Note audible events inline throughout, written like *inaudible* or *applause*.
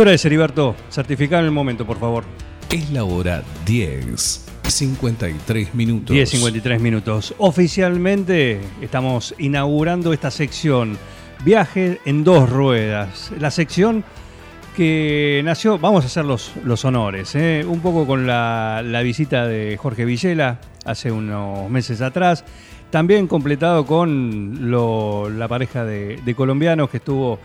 ¿Qué hora es, Heriberto? Certificar en el momento, por favor. Es la hora 10, 53 minutos. 10.53 minutos. Oficialmente estamos inaugurando esta sección, Viaje en dos ruedas. La sección que nació, vamos a hacer los, los honores, ¿eh? un poco con la, la visita de Jorge Villela hace unos meses atrás, también completado con lo- la pareja de, de colombianos que estuvo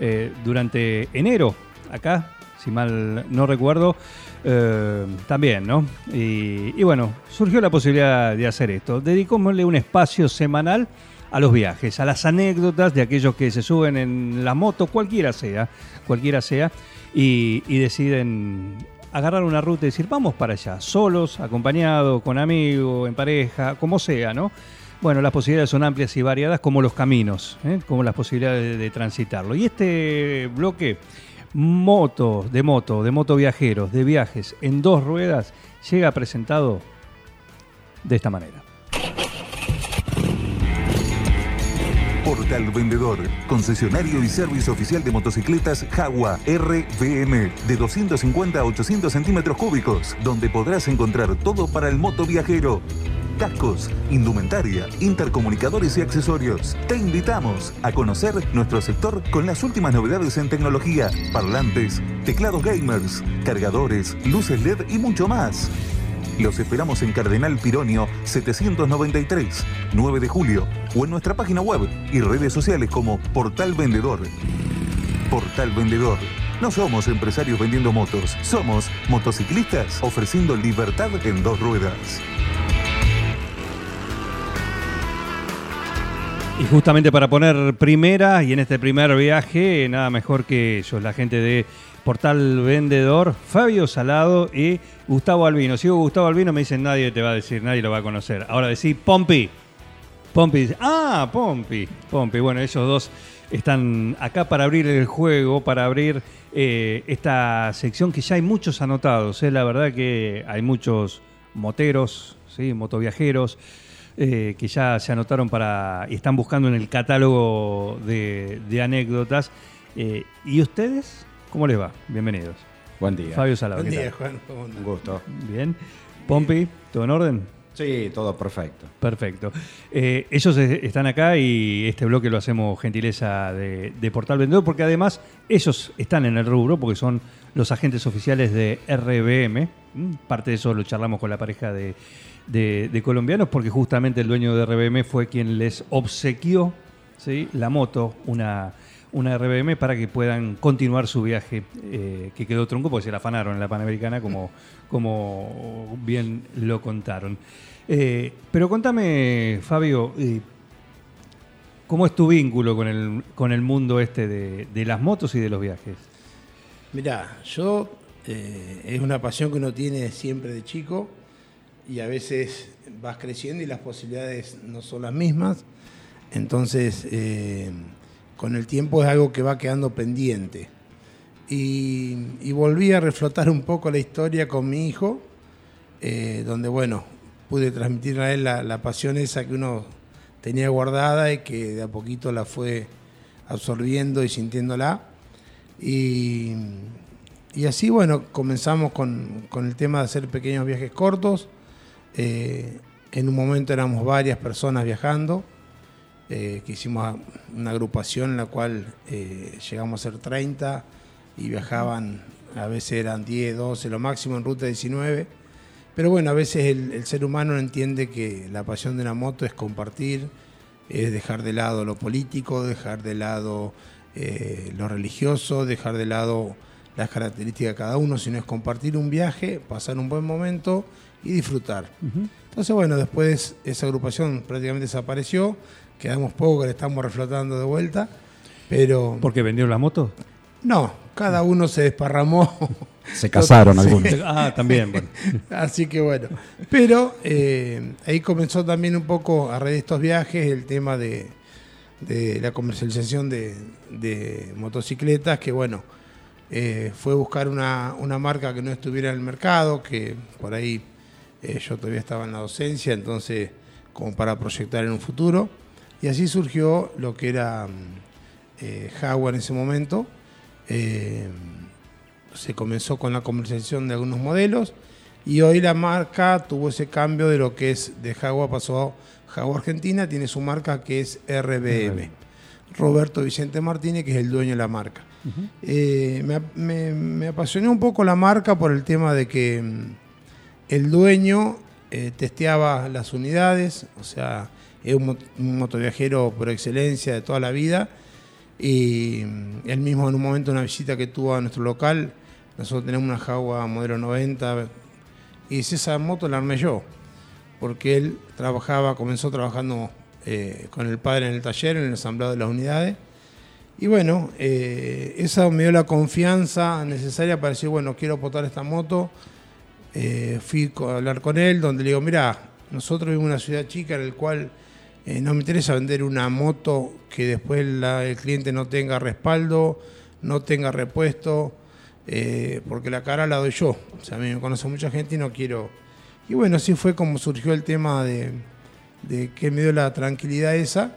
eh, durante enero acá, si mal no recuerdo, eh, también, ¿no? Y, bueno, surgió la posibilidad de hacer esto. Dedicómosle un espacio semanal a los viajes, a las anécdotas de aquellos que se suben en la moto, cualquiera sea, cualquiera sea, y, deciden agarrar una ruta y decir, vamos para allá, solos, acompañados, con amigos, en pareja, como sea, ¿no? Bueno, las posibilidades son amplias y variadas como los caminos, ¿eh? como las posibilidades de, de transitarlo. Y este bloque, moto, de moto, de moto viajeros, de viajes en dos ruedas, llega presentado de esta manera. Portal Vendedor, concesionario y servicio oficial de motocicletas Jagua RVM de 250 a 800 centímetros cúbicos, donde podrás encontrar todo para el moto viajero. Cascos, indumentaria, intercomunicadores y accesorios. Te invitamos a conocer nuestro sector con las últimas novedades en tecnología, parlantes, teclados gamers, cargadores, luces LED y mucho más. Los esperamos en Cardenal Pironio 793, 9 de julio, o en nuestra página web y redes sociales como Portal Vendedor. Portal Vendedor. No somos empresarios vendiendo motos, somos motociclistas ofreciendo libertad en dos ruedas. Y justamente para poner primera, y en este primer viaje, nada mejor que ellos, la gente de Portal Vendedor, Fabio Salado y Gustavo Albino. Si Gustavo Albino, me dicen nadie te va a decir, nadie lo va a conocer. Ahora decís Pompi. Pompi dice, ah, Pompi. Pompi, bueno, ellos dos están acá para abrir el juego, para abrir eh, esta sección que ya hay muchos anotados. ¿eh? La verdad que hay muchos moteros, ¿sí? motoviajeros, eh, que ya se anotaron para y están buscando en el catálogo de, de anécdotas. Eh, ¿Y ustedes? ¿Cómo les va? Bienvenidos. Buen día. Fabio Salado. Buen ¿qué día? Juan. Un gusto. Bien. Pompi, ¿todo en orden? Sí, todo perfecto. Perfecto. Eh, ellos están acá y este bloque lo hacemos gentileza de, de Portal Vendedor porque además ellos están en el rubro porque son los agentes oficiales de RBM. ¿m? Parte de eso lo charlamos con la pareja de, de- de colombianos porque justamente el dueño de RBM fue quien les obsequió ¿sí? la moto, una, una RBM para que puedan continuar su viaje eh, que quedó tronco porque se la afanaron en la Panamericana como, *laughs* como bien lo contaron. Eh, pero contame, Fabio, eh, ¿cómo es tu vínculo con el, con el mundo este de, de las motos y de los viajes? Mirá, yo eh, es una pasión que uno tiene siempre de chico y a veces vas creciendo y las posibilidades no son las mismas. Entonces, eh, con el tiempo es algo que va quedando pendiente. Y, volví a reflotar un poco la historia con mi hijo, eh, donde, bueno, pude transmitirle a él la, la pasión esa que uno tenía guardada y que de a poquito la fue absorbiendo y sintiéndola. Y, y así, bueno, comenzamos con, con el tema de hacer pequeños viajes cortos. Eh, en un momento éramos varias personas viajando, eh, que hicimos una agrupación en la cual eh, llegamos a ser 30 y viajaban, a veces eran 10, 12, lo máximo en ruta 19. Pero bueno, a veces el, ser humano no entiende que la pasión de una moto es compartir, es dejar de lado lo político, dejar de lado eh, lo religioso, dejar de lado las características de cada uno, sino es compartir un viaje, pasar un buen momento y disfrutar. Entonces, bueno, después esa agrupación prácticamente desapareció, quedamos poco que le estamos reflotando de vuelta, pero ¿Por qué vendieron las motos? no, cada uno se desparramó. Se casaron Sí. algunos. Ah, también, bueno. *laughs* Así que bueno, pero eh, ahí comenzó también un poco a raíz de estos viajes el tema de, de la comercialización de, de motocicletas, que bueno, eh, fue buscar una, una marca que no estuviera en el mercado, que por ahí eh, yo todavía estaba en la docencia, entonces como para proyectar en un futuro, y así surgió lo que era mm, eh, Jaguar en ese momento. Eh, se comenzó con la comercialización de algunos modelos y hoy la marca tuvo ese cambio de lo que es de Jaguar pasó a Jaguar Argentina, tiene su marca que es RBM. Roberto Vicente Martínez, que es el dueño de la marca. Eh, me, me- me apasionó un poco la marca por el tema de que mm, el dueño eh, testeaba las unidades, o sea, es un, un motoviajero por excelencia de toda la vida. Y mm, él mismo en un momento, una visita que tuvo a nuestro local, nosotros tenemos una Jaguar modelo 90, y dice, esa moto la armé yo, porque él trabajaba, comenzó trabajando eh, con el padre en el taller, en el ensamblado de las unidades. Y bueno, eh, eso me dio la confianza necesaria para decir, bueno, quiero aportar esta moto. Eh, fui a hablar con él, donde le digo, mira, nosotros vivimos en una ciudad chica en la cual eh, no me interesa vender una moto que después el cliente no tenga respaldo, no tenga repuesto, eh, porque la cara la doy yo. O sea, a mí me conoce mucha gente y no quiero... Y bueno, así fue como surgió el tema de, que me dio la tranquilidad esa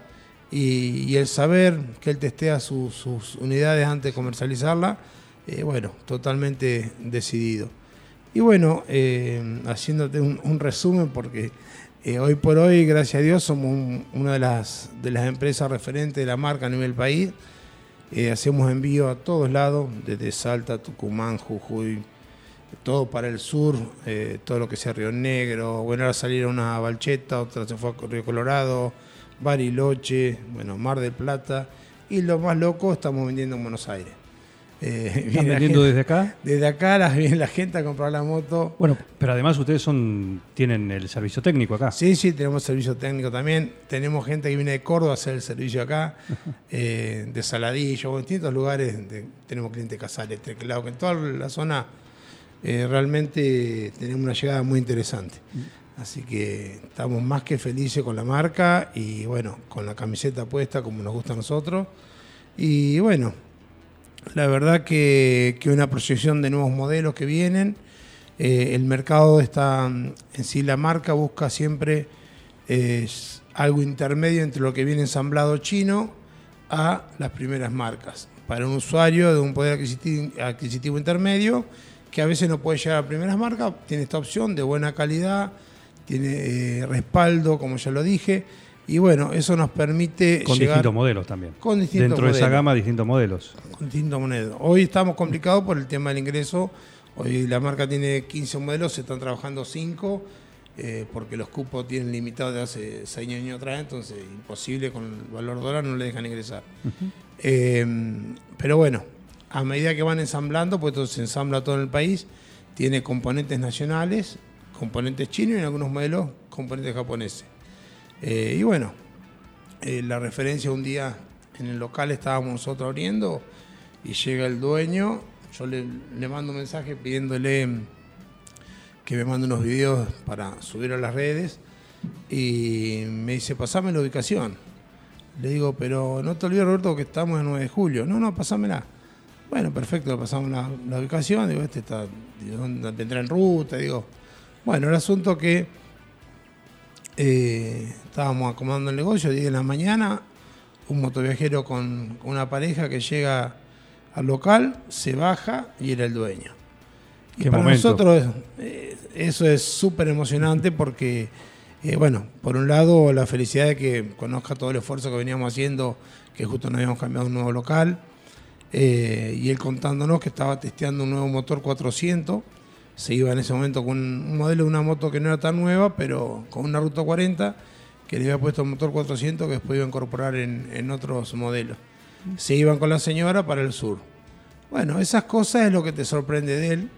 y, el saber que él testea su- sus unidades antes de comercializarla, bueno, totalmente decidido. Y bueno, eh, haciéndote un, resumen, porque eh, hoy por hoy, gracias a Dios, somos un- una de las, de las empresas referentes de la marca a nivel país. Eh, hacemos envío a todos lados, desde Salta, Tucumán, Jujuy, todo para el sur, todo lo que sea Río Negro. Bueno, ahora salieron una Balcheta, otra se fue a Río Colorado, Bariloche, bueno, Mar del Plata. Y lo más loco, estamos vendiendo en Buenos Aires. Eh, *laughs* ¿Están vendiendo gente- desde acá? desde acá la- viene la gente a comprar la moto. Bueno, pero además ustedes son tienen el servicio técnico acá. Sí, sí, tenemos servicio técnico también. Tenemos gente que viene de Córdoba a hacer el servicio acá, *laughs* eh, de Saladillo, en distintos lugares. de- tenemos clientes de Casales, Teclado, que en toda la zona eh, realmente tenemos una llegada muy interesante. Así que estamos más que felices con la marca y bueno, con la camiseta puesta como nos gusta a nosotros. Y bueno, la verdad que, una proyección de nuevos modelos que vienen. Eh, el mercado está, en sí la marca busca siempre eh, algo intermedio entre lo que viene ensamblado chino a las primeras marcas. Para un usuario de un poder adquisitivo, adquisitivo intermedio, que a veces no puede llegar a primeras marcas, tiene esta opción de buena calidad, tiene eh, respaldo, como ya lo dije, y bueno, eso nos permite Con llegar distintos modelos también. Con distintos Dentro de esa gama, distintos modelos. con distintos modelos. Hoy estamos complicados por el tema del ingreso. Hoy la marca tiene 15 modelos, se están trabajando 5, eh, porque los cupos tienen limitados de hace 6 años atrás, entonces imposible con el valor dólar no le dejan ingresar. Eh, pero bueno, a medida que van ensamblando, pues todo se ensambla todo en el país, tiene componentes nacionales, componentes chinos y en algunos modelos componentes japoneses. Eh, y bueno, eh, la referencia un día en el local estábamos nosotros abriendo y llega el dueño, yo le, mando un mensaje pidiéndole que me mande unos videos para subir a las redes y me dice, pasame la ubicación. Le digo, pero no te olvides Roberto que estamos en 9 de julio. No, no, pasámela. Bueno, perfecto, le pasamos la, ubicación, digo, este está, digo, ¿dónde vendrá en ruta? Digo, bueno, el asunto que eh, estábamos acomodando el negocio, 10 de la mañana, un motoviajero con, con una pareja que llega al local, se baja y era el dueño. Y para momento. nosotros eh, eso es súper emocionante porque, eh, bueno, por un lado la felicidad de que conozca todo el esfuerzo que veníamos haciendo, que justo nos habíamos cambiado un nuevo local, eh, y él contándonos que estaba testeando un nuevo motor 400, se iba en ese momento con un modelo de una moto que no era tan nueva, pero con una Ruta 40, que le había puesto el motor 400 que después iba a incorporar en, otros modelos. Se iban con la señora para el sur. Bueno, esas cosas es lo que te sorprende de él.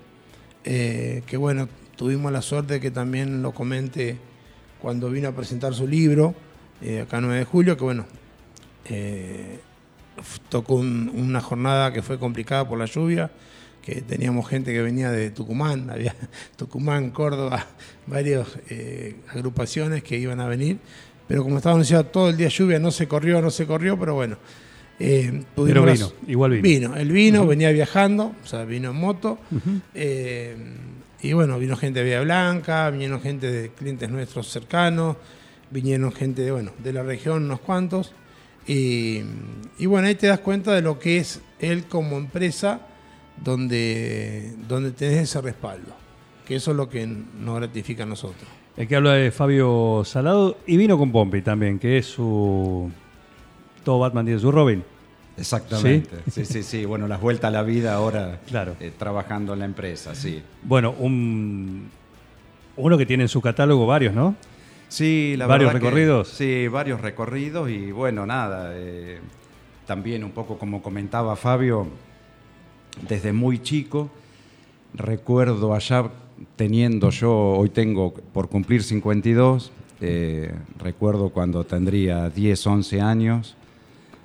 eh, que bueno, tuvimos la suerte de que también lo comente cuando vino a presentar su libro, eh, acá 9 de julio, que bueno, eh, tocó un- una jornada que fue complicada por la lluvia, que teníamos gente que venía de Tucumán, *laughs* había Tucumán, Córdoba, varias eh, agrupaciones que iban a venir, pero como estaba anunciado todo el día lluvia, no se corrió, no se corrió, pero bueno. eh, Pero vino, igual vino. Vino, él vino, venía viajando, o sea, vino en moto. eh, y bueno, vino gente de Vía Blanca, vinieron gente de clientes nuestros cercanos, vinieron gente de, bueno, de la región, unos cuantos. Y, y bueno, ahí te das cuenta de lo que es él como empresa, donde, donde tenés ese respaldo. Que eso es lo que nos gratifica a nosotros. El que habla es Fabio Salado y vino con Pompey también, que es su. Todo Batman tiene su Robin. Exactamente. Sí, sí, sí. Bueno, las vueltas a la vida ahora Claro. eh, trabajando en la empresa, sí. Bueno, un. Uno que tiene en su catálogo varios, ¿no? Sí, la ¿Varios verdad que- recorridos? sí, varios recorridos y bueno, nada. eh, también un poco como comentaba Fabio, desde muy chico, recuerdo allá teniendo yo, hoy tengo por cumplir 52, eh, recuerdo cuando tendría 10, 11 años,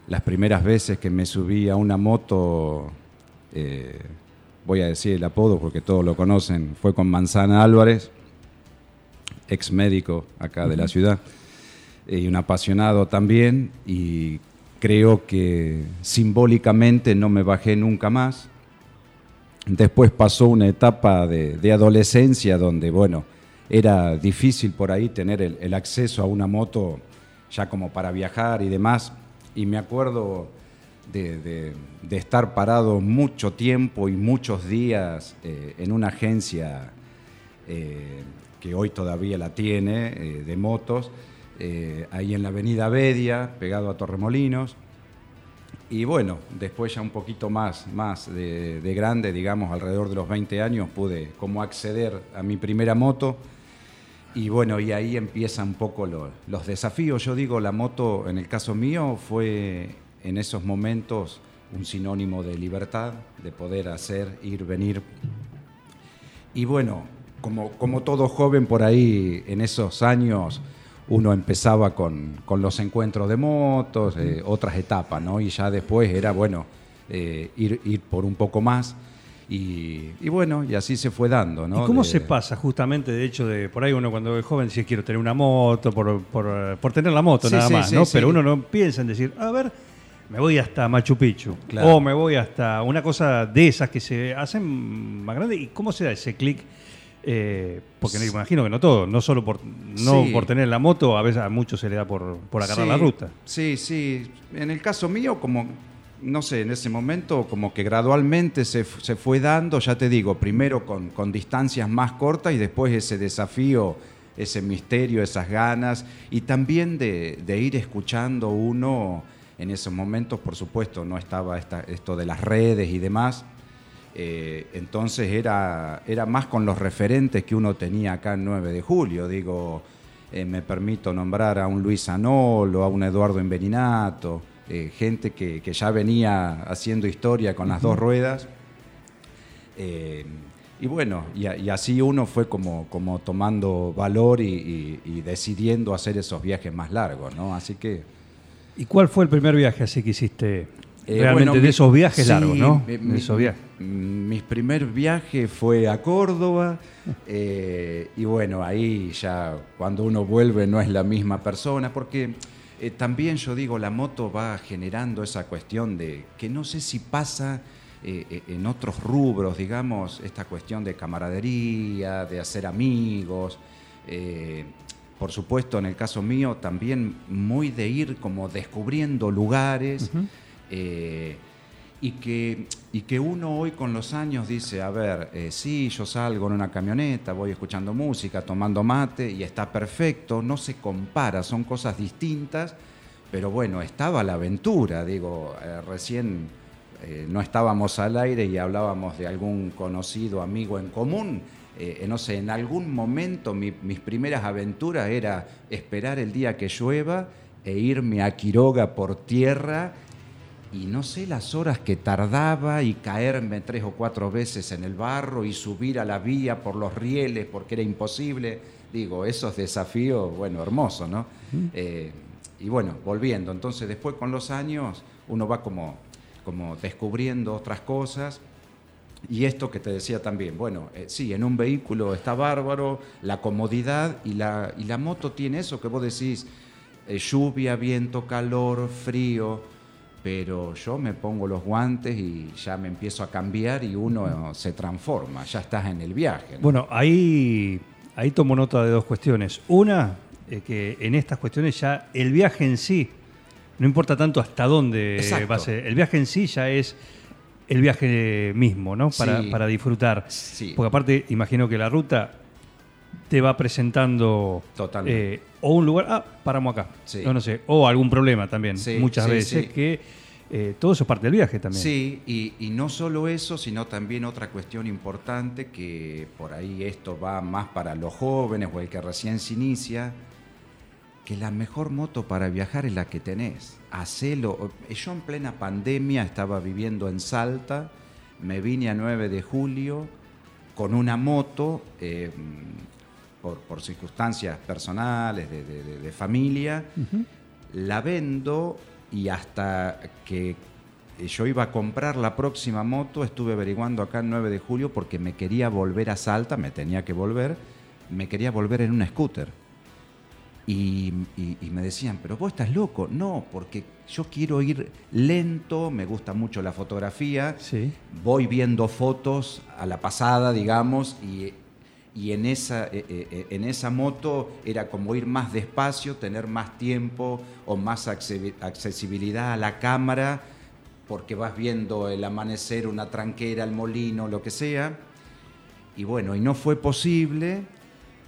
las primeras veces que me subí a una moto, eh, voy a decir el apodo porque todos lo conocen, fue con Manzana Álvarez ex médico acá de la ciudad eh, y un apasionado también y creo que simbólicamente no me bajé nunca más. Después pasó una etapa de, adolescencia donde, bueno, era difícil por ahí tener el, acceso a una moto ya como para viajar y demás. Y me acuerdo de, estar parado mucho tiempo y muchos días eh, en una agencia eh, que hoy todavía la tiene, eh, de motos, ahí en la avenida Bedia, pegado a Torremolinos. Y bueno, después ya un poquito más, más de, de grande, digamos, alrededor de los 20 años, pude como acceder a mi primera moto. Y bueno, y ahí empiezan un poco lo- los desafíos. Yo digo, la moto, en el caso mío, fue en esos momentos un sinónimo de libertad, de poder hacer, ir, venir. Y bueno, como, como todo joven por ahí, en esos años, uno empezaba con, con los encuentros de motos, eh, otras etapas, ¿no? Y ya después era, bueno, eh, ir, ir por un poco más. Y, y bueno, y así se fue dando, ¿no? ¿Y cómo De- se pasa justamente de hecho de por ahí uno cuando es joven dice quiero tener una moto por, por, por tener la moto Sí, nada sí, más, sí, ¿no? Pero uno no piensa en decir, a ver, me voy hasta Machu Picchu Claro. o me voy hasta una cosa de esas que se hacen más grande. ¿Y cómo se da ese clic? Eh, porque me imagino que no todo, no solo por no Sí. por tener la moto, a veces a muchos se le da por, por agarrar Sí, la ruta. Sí, sí. En el caso mío, como, no sé, en ese momento como que gradualmente se, se fue dando, ya te digo, primero con, con distancias más cortas y después ese desafío, ese misterio, esas ganas y también de, de ir escuchando uno. En esos momentos, por supuesto, no estaba esta- esto de las redes y demás. Eh, entonces era, era más con los referentes que uno tenía acá en 9 de julio. Digo, eh, me permito nombrar a un Luis Anolo, a un Eduardo Enveninato, eh, gente que, que ya venía haciendo historia con las dos ruedas. Y bueno, y, así uno fue como, como tomando valor y, y- y decidiendo hacer esos viajes más largos, ¿no? Así que... ¿Y cuál fue el primer viaje así que hiciste? Eh, Realmente bueno, de mi- esos viajes sí, largos, ¿no? mi- De esos viajes. Primer viaje fue a Córdoba *laughs* eh, y bueno, ahí ya cuando uno vuelve no es la misma persona porque eh, también yo digo, la moto va generando esa cuestión de que no sé si pasa eh, en otros rubros, digamos, esta cuestión de camaradería, de hacer amigos. por supuesto, en el caso mío, también muy de ir como descubriendo lugares. Eh, y que, y que uno hoy con los años dice, a ver, eh, sí, yo salgo en una camioneta, voy escuchando música, tomando mate y está perfecto, no se compara, son cosas distintas, pero bueno, estaba la aventura, digo, eh, recién no estábamos al aire y hablábamos de algún conocido amigo en común. no sé, en algún momento mi- mis primeras aventuras era esperar el día que llueva e irme a Quiroga por tierra y no sé las horas que tardaba y caerme tres o cuatro veces en el barro y subir a la vía por los rieles porque era imposible. Digo, esos desafíos, bueno, hermosos, ¿no? Eh, y bueno, volviendo, entonces después con los años uno va como, como descubriendo otras cosas. Y esto que te decía también, bueno, eh, sí, en un vehículo está bárbaro, la comodidad y la, y la moto tiene eso que vos decís, eh, lluvia, viento, calor, frío, pero yo me pongo los guantes y ya me empiezo a cambiar y uno se transforma, ya estás en el viaje. ¿no? Bueno, ahí, ahí tomo nota de dos cuestiones. Una, eh, que en estas cuestiones ya el viaje en sí, no importa tanto hasta dónde Exacto. va a ser, el viaje en sí ya es el viaje mismo, ¿no? Para, Sí. para disfrutar. Sí. Porque aparte, imagino que la ruta te va presentando eh, o un lugar, ah, paramos acá, Sí. no, no sé, o algún problema también, Sí, muchas sí, veces, que eh, todo eso es parte del viaje también. Sí, y, y no solo eso, sino también otra cuestión importante que por ahí esto va más para los jóvenes o el que recién se inicia, que la mejor moto para viajar es la que tenés. Hacelo. Yo en plena pandemia estaba viviendo en Salta, me vine a 9 de julio con una moto eh, por, por circunstancias personales, de, de- de- de familia, la vendo y hasta que yo iba a comprar la próxima moto, estuve averiguando acá el 9 de julio porque me quería volver a Salta, me tenía que volver, me quería volver en una scooter. Y, y- y me decían, pero vos estás loco. No, porque yo quiero ir lento, me gusta mucho la fotografía, Sí. voy viendo fotos a la pasada, digamos, y, y en, esa, eh, eh, en esa moto era como ir más despacio, tener más tiempo o más acce- accesibilidad a la cámara, porque vas viendo el amanecer, una tranquera, el molino, lo que sea. Y bueno, y no fue posible,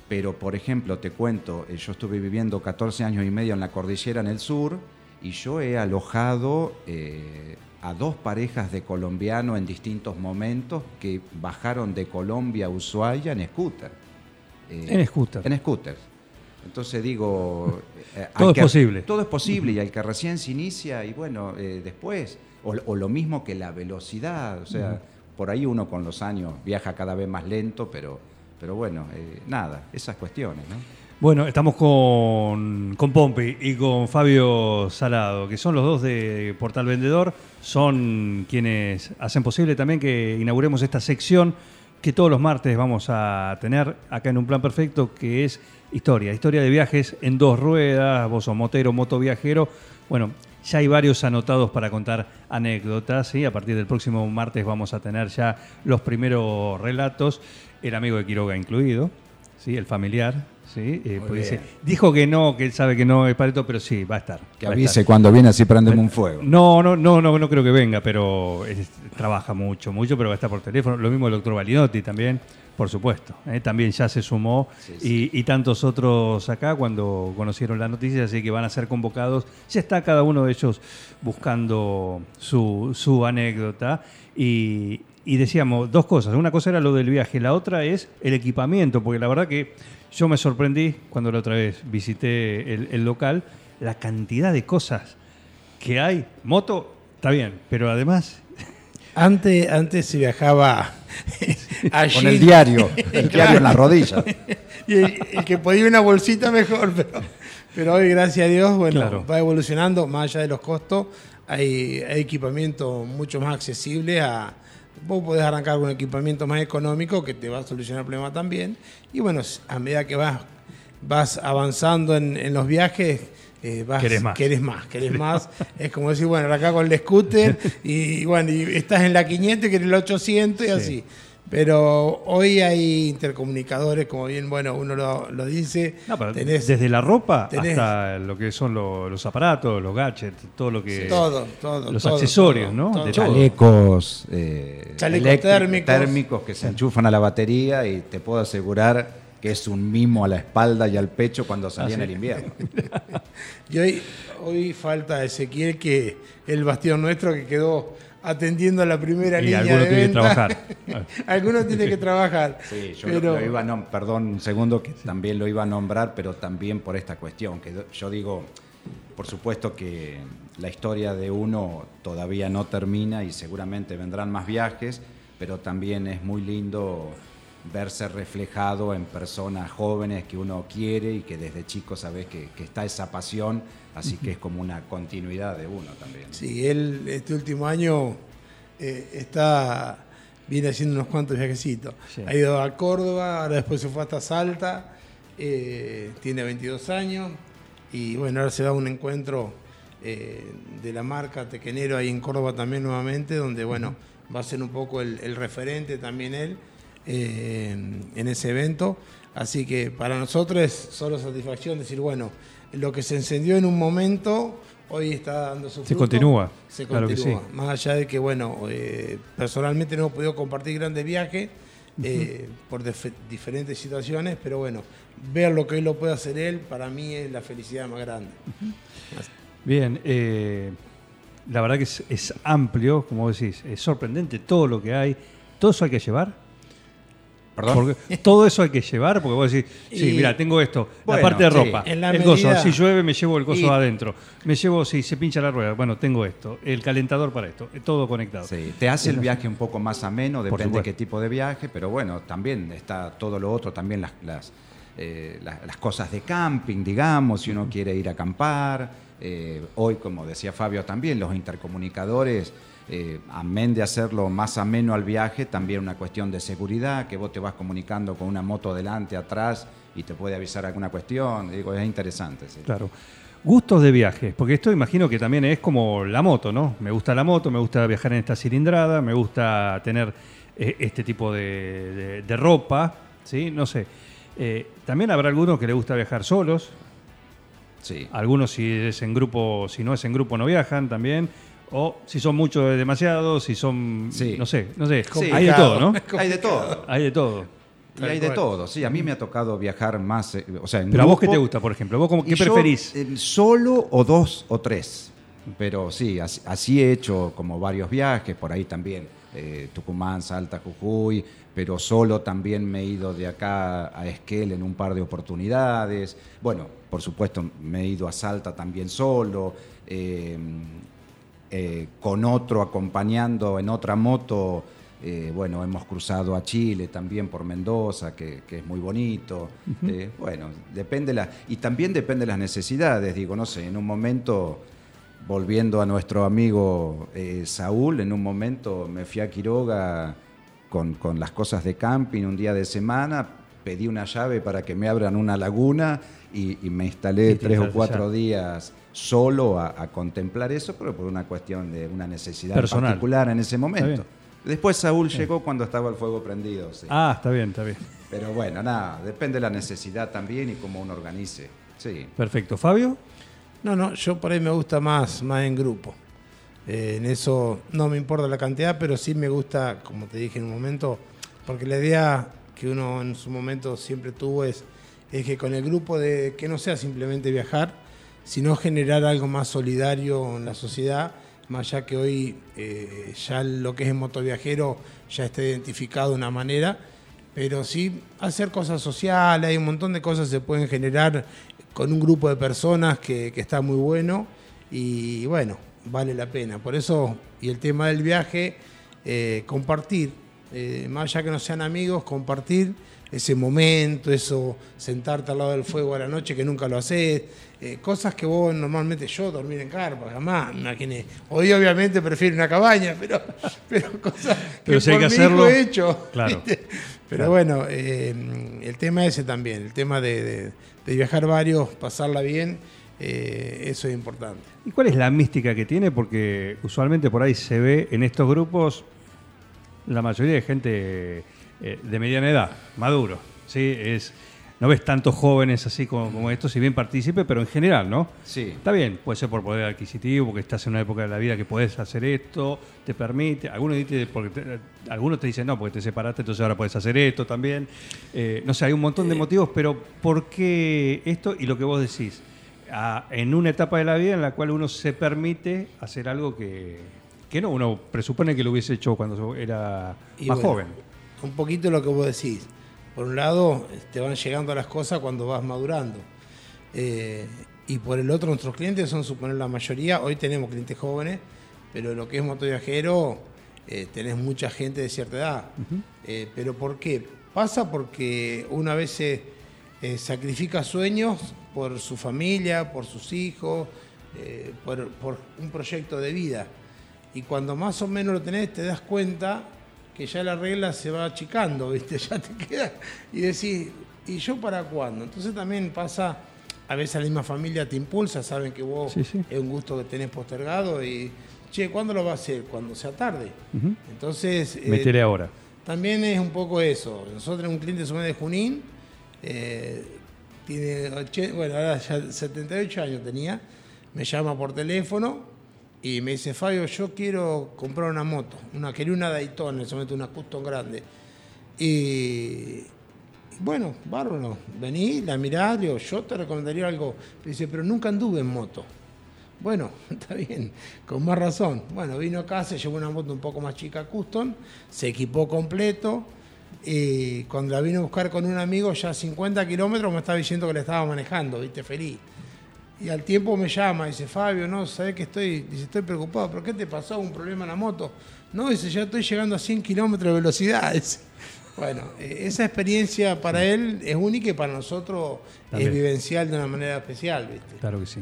pero por ejemplo, te cuento, eh, yo estuve viviendo 14 años y medio en la cordillera en el sur y yo he alojado eh, a dos parejas de colombianos en distintos momentos que bajaron de Colombia a Ushuaia en scooter. Eh, En scooter. En scooter. Entonces digo... eh, Todo es posible. Todo es posible y al que recién se inicia y bueno, eh, después, o, o lo mismo que la velocidad, o sea, por ahí uno con los años viaja cada vez más lento, pero, pero bueno, nada, esas cuestiones, ¿no? Bueno, estamos con, con Pompi y con Fabio Salado, que son los dos de Portal Vendedor, son quienes hacen posible también que inauguremos esta sección que todos los martes vamos a tener acá en un plan perfecto, que es historia, historia de viajes en dos ruedas, vos sos motero, motoviajero, bueno, ya hay varios anotados para contar anécdotas, ¿sí? a partir del próximo martes vamos a tener ya los primeros relatos, el amigo de Quiroga incluido, ¿sí? el familiar, ¿sí? Eh, dice- dijo que no, que él sabe que no es Pareto, pero sí, va a estar. Que avise estar. cuando viene así prendeme un fuego. No, no, no, no, no creo que venga, pero es- trabaja mucho, mucho, pero va a estar por teléfono. Lo mismo el doctor Valinotti también, por supuesto. ¿eh? También ya se sumó Sí, Y, y tantos otros acá cuando conocieron la noticia, así que van a ser convocados. Ya está cada uno de ellos buscando su, su anécdota. Y, y decíamos dos cosas. Una cosa era lo del viaje, la otra es el equipamiento, porque la verdad que yo me sorprendí cuando la otra vez visité el, el local, la cantidad de cosas que hay. Moto, está bien, pero además Antes, antes se viajaba *laughs* allí. Con el diario, *laughs* el diario en la rodilla. *laughs* Y el, el que podía una bolsita mejor, pero, pero hoy, gracias a Dios, bueno, Claro. va evolucionando, más allá de los costos, hay, hay equipamiento mucho más accesible a... Vos podés arrancar con equipamiento más económico que te va a solucionar el problema también. Y bueno, a medida que vas, vas avanzando en, en los viajes, eh, vas, Querés más. querés más, querés más. Es como decir, bueno, acá con el scooter *laughs* y, bueno, y estás en la 500 y querés el 800 y así. Pero hoy hay intercomunicadores, como bien, bueno, uno lo, lo dice. No, pero tenés desde la ropa tenés- hasta lo que son lo- los aparatos, los gadgets, todo lo que. todo, todo. los todo, accesorios, todo, ¿no? todo. De. Chalecos, eh, Chalecos térmicos. térmicos que se enchufan a la batería y te puedo asegurar que es un mimo a la espalda y al pecho cuando salí Ah, en sí. el invierno. *laughs* Y hoy, hoy falta Ezequiel, que el bastión nuestro que quedó atendiendo a la primera Y línea alguno de tiene que venta. trabajar. *laughs* alguno tiene que trabajar. Sí, yo pero, lo, lo iba a nom- perdón un segundo, que también lo iba a nombrar, pero también por esta cuestión, que yo digo, por supuesto que la historia de uno todavía no termina y seguramente vendrán más viajes, pero también es muy lindo verse reflejado en personas jóvenes que uno quiere y que desde chico sabes que, que está esa pasión, así que es como una continuidad de uno también. Sí, él este último año eh, está viene haciendo unos cuantos viajecitos. Sí. Ha ido a Córdoba, ahora después se fue hasta Salta, eh, tiene 22 años y bueno, ahora se da un encuentro eh, de la marca Tequenero ahí en Córdoba también nuevamente, donde bueno, va a ser un poco el, el referente también él eh, en ese evento. Así que para nosotros es solo satisfacción decir, bueno, lo que se encendió en un momento, hoy está dando su Se fruto. continúa, Se claro que continúa. sí. Más allá de que, bueno, eh, personalmente no hemos podido compartir grandes viajes eh, por dif- diferentes situaciones, pero bueno, ver lo que hoy lo puede hacer él, para mí es la felicidad más grande. Bien, eh, la verdad que es, es amplio, como decís, es sorprendente todo lo que hay. ¿Todo eso hay que llevar? ¿Perdón? Porque todo eso hay que llevar, porque vos decís, sí, Y- mira, tengo esto, Bueno, la parte de ropa, el medida- si llueve me llevo el Y- adentro, me llevo, si se pincha la rueda, bueno, tengo esto, el calentador para esto, eh, todo conectado. Sí, te hace el viaje un poco más ameno, depende de qué tipo de viaje, pero bueno, también está todo lo otro, también las, las, eh, las- las cosas de camping, digamos, si uno quiere ir a acampar. Eh, hoy, como decía Fabio también, los intercomunicadores, eh, amén de hacerlo más ameno al viaje, también una cuestión de seguridad, que vos te vas comunicando con una moto delante, atrás, y te puede avisar alguna cuestión. Digo, es interesante. sí. Claro. Gustos de viaje, porque esto imagino que también es como la moto, ¿no? Me gusta la moto, me gusta viajar en esta cilindrada, me gusta tener eh, este tipo de, de- de ropa, ¿sí? No sé. Eh, también habrá algunos que le gusta viajar solos, Sí. algunos si es en grupo, si no es en grupo no viajan también, o si son muchos es demasiado, si son, Sí. no sé, no sé. Sí. Hay de todo, ¿no? Hay de todo. Hay de todo. Y hay de todo, sí. A mí me ha tocado viajar más, eh, o sea, en Pero a vos qué grupo. te gusta, por ejemplo, vos como, Y qué yo, preferís. eh, solo o dos o tres. Pero sí, así, así he hecho como varios viajes, por ahí también, eh, Tucumán, Salta, Jujuy, pero solo también me he ido de acá a Esquel en un par de oportunidades. Bueno, por supuesto, me he ido a Salta también solo, eh, eh, con otro acompañando en otra moto. eh, bueno, hemos cruzado a Chile también por Mendoza, que, que es muy bonito. Eh, bueno, depende la, y también depende de las necesidades. Digo, no sé, en un momento, volviendo a nuestro amigo eh, Saúl, en un momento me fui a Quiroga con, con las cosas de camping un día de semana, pedí una llave para que me abran una laguna y, y me instalé Y tres o cuatro días solo a, a contemplar eso, pero por una cuestión de una necesidad Personal. particular en ese momento. Después Saúl llegó cuando estaba el fuego prendido. sí. Ah, está bien, está bien. Pero bueno, nada, depende de la necesidad también y cómo uno organice. Sí. Perfecto. Fabio, No, no, yo por ahí me gusta más, más en grupo. Eh, en eso no me importa la cantidad, pero sí me gusta, como te dije en un momento, porque la idea que uno en su momento siempre tuvo es, es que con el grupo de que no sea simplemente viajar, sino generar algo más solidario en la sociedad, más allá que hoy eh, ya lo que es el motoviajero ya está identificado de una manera, pero sí hacer cosas sociales, hay un montón de cosas que se pueden generar con un grupo de personas que, que está muy bueno y bueno, vale la pena. Por eso, y el tema del viaje, eh, compartir, eh, más allá que no sean amigos, compartir ese momento, eso, sentarte al lado del fuego a la noche que nunca lo haces, eh, cosas que vos normalmente yo dormir en carpa, jamás, me imaginé. Hoy obviamente prefiero una cabaña, pero, *laughs* pero cosas que si hay por que hacerlo, he hecho. claro. ¿viste? Pero bueno, eh, el tema ese también, el tema de, de- de viajar varios, pasarla bien, eh, eso es importante. ¿y cuál es la mística que tiene? Porque usualmente por ahí se ve en estos grupos la mayoría de gente eh, de mediana edad, maduro. ¿sí? Es, no ves tantos jóvenes así como, como estos, si bien partícipe, pero en general, ¿no? Sí. Está bien, puede ser por poder adquisitivo, porque estás en una época de la vida que puedes hacer esto, te permite. Algunos, dicen porque te, algunos te dicen, no, porque te separaste, entonces ahora puedes hacer esto también. Eh, no sé, hay un montón de motivos, pero ¿por qué esto? Y lo que vos decís, ah, en una etapa de la vida en la cual uno se permite hacer algo que, que no, uno presupone que lo hubiese hecho cuando era Y más bueno, joven. Un poquito lo que vos decís. Por un lado, te van llegando las cosas cuando vas madurando. Eh, Y por el otro, nuestros clientes son, suponer, la mayoría. Hoy tenemos clientes jóvenes, pero lo que es motoviajero, eh, tenés mucha gente de cierta edad. Eh, ¿Pero por qué? Pasa porque una vez se sacrifica sueños por su familia, por sus hijos, por, por un proyecto de vida. Y cuando más o menos lo tenés, te das cuenta que ya la regla se va achicando, *laughs* ¿viste? Ya te queda. Y decís, ¿y yo para cuándo? Entonces también pasa, a veces la misma familia te impulsa, saben que vos Sí, sí. es un gusto que tenés postergado y, che, ¿cuándo lo va a hacer? Cuando sea tarde. Entonces, eh, Metele ahora. también es un poco eso. Nosotros tenemos un cliente de Junín, eh, tiene oche- bueno, ahora ya 78 años tenía, me llama por teléfono y me dice, Fabio, yo quiero comprar una moto, una, quería una Daytona, en ese momento una custom grande. Y, bueno, bárbaro, vení, la mirá, digo, yo te recomendaría algo. Me dice, pero nunca anduve en moto. Bueno, *laughs* está bien, con más razón. Bueno, vino acá, se llevó una moto un poco más chica custom, se equipó completo y cuando la vino a buscar con un amigo ya a 50 kilómetros me estaba diciendo que le estaba manejando, viste, feliz. Y al tiempo me llama, dice, Fabio, no, sabes que estoy, dice, estoy preocupado, ¿pero qué te pasó? ¿Un problema en la moto? No, dice, ya estoy llegando a 100 kilómetros de velocidad. *laughs* dice. Bueno, eh, esa experiencia para él es única y para nosotros También. es vivencial de una manera especial, ¿viste? Claro que sí.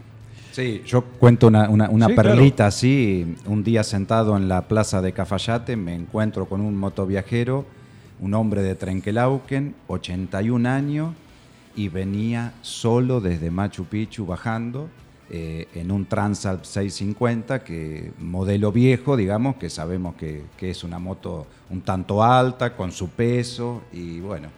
Sí, yo cuento una, una- una Sí, perlita así. Un día sentado en la plaza de Cafayate me encuentro con un motoviajero, un hombre de Trenquelauquen, 81 años, y venía solo desde Machu Picchu bajando eh, en un Transalp 650, que modelo viejo, digamos, que sabemos que, que es una moto un tanto alta, con su peso, y bueno.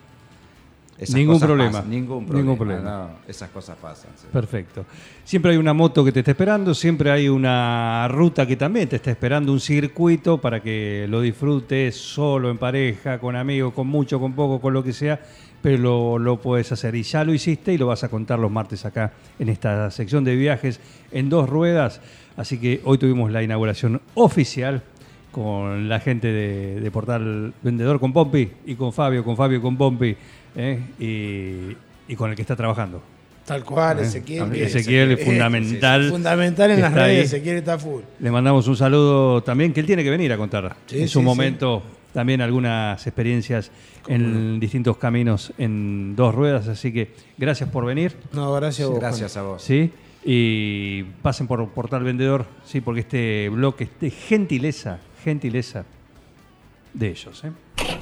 esas Ningún cosas problema, pasan, ningún ningún problema. problema. no, esas cosas pasan. sí. Perfecto. Siempre hay una moto que te está esperando, siempre hay una ruta que también te está esperando, un circuito para que lo disfrutes solo, en pareja, con amigos, con mucho, con poco, con lo que sea, pero lo, lo puedes hacer. Y ya lo hiciste y lo vas a contar los martes acá en esta sección de viajes en dos ruedas. Así que hoy tuvimos la inauguración oficial con la gente de, de Portal Vendedor, con Pompi y con Fabio, con Fabio, con Pompi, ¿eh? y, y con el que está trabajando. Tal cual, Eh, Ezequiel. también. Ezequiel es fundamental. Fundamental en las redes, ahí. Ezequiel está full. Le mandamos un saludo también, que él tiene que venir a contar Sí, en su sí, momento también algunas experiencias en distintos caminos en dos ruedas. Así que gracias por venir. No, gracias a vos. Gracias a vos. ¿sí? Y pasen por Portal Vendedor, sí, porque este bloque es de gentileza, gentileza de ellos. ¿eh?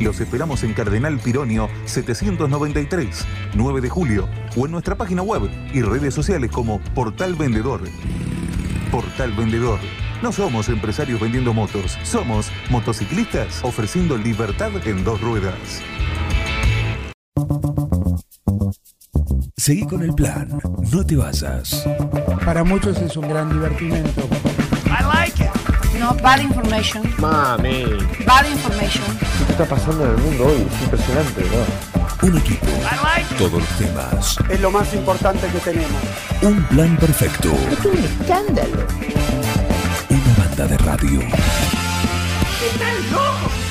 Los esperamos en Cardenal Pironio 793, 9 de julio, o en nuestra página web y redes sociales como Portal Vendedor. Portal Vendedor. No somos empresarios vendiendo motos, somos motociclistas ofreciendo libertad en dos ruedas. Seguí con el plan, no te vayas. Para muchos es un gran divertimento. No bad information. Mami, Bad information. ¿qué está pasando en el mundo hoy? Es impresionante, ¿no? Un equipo, todos los temas, Es lo más importante que tenemos. un plan perfecto, Es un escándalo. una banda de radio. ¡Están locos!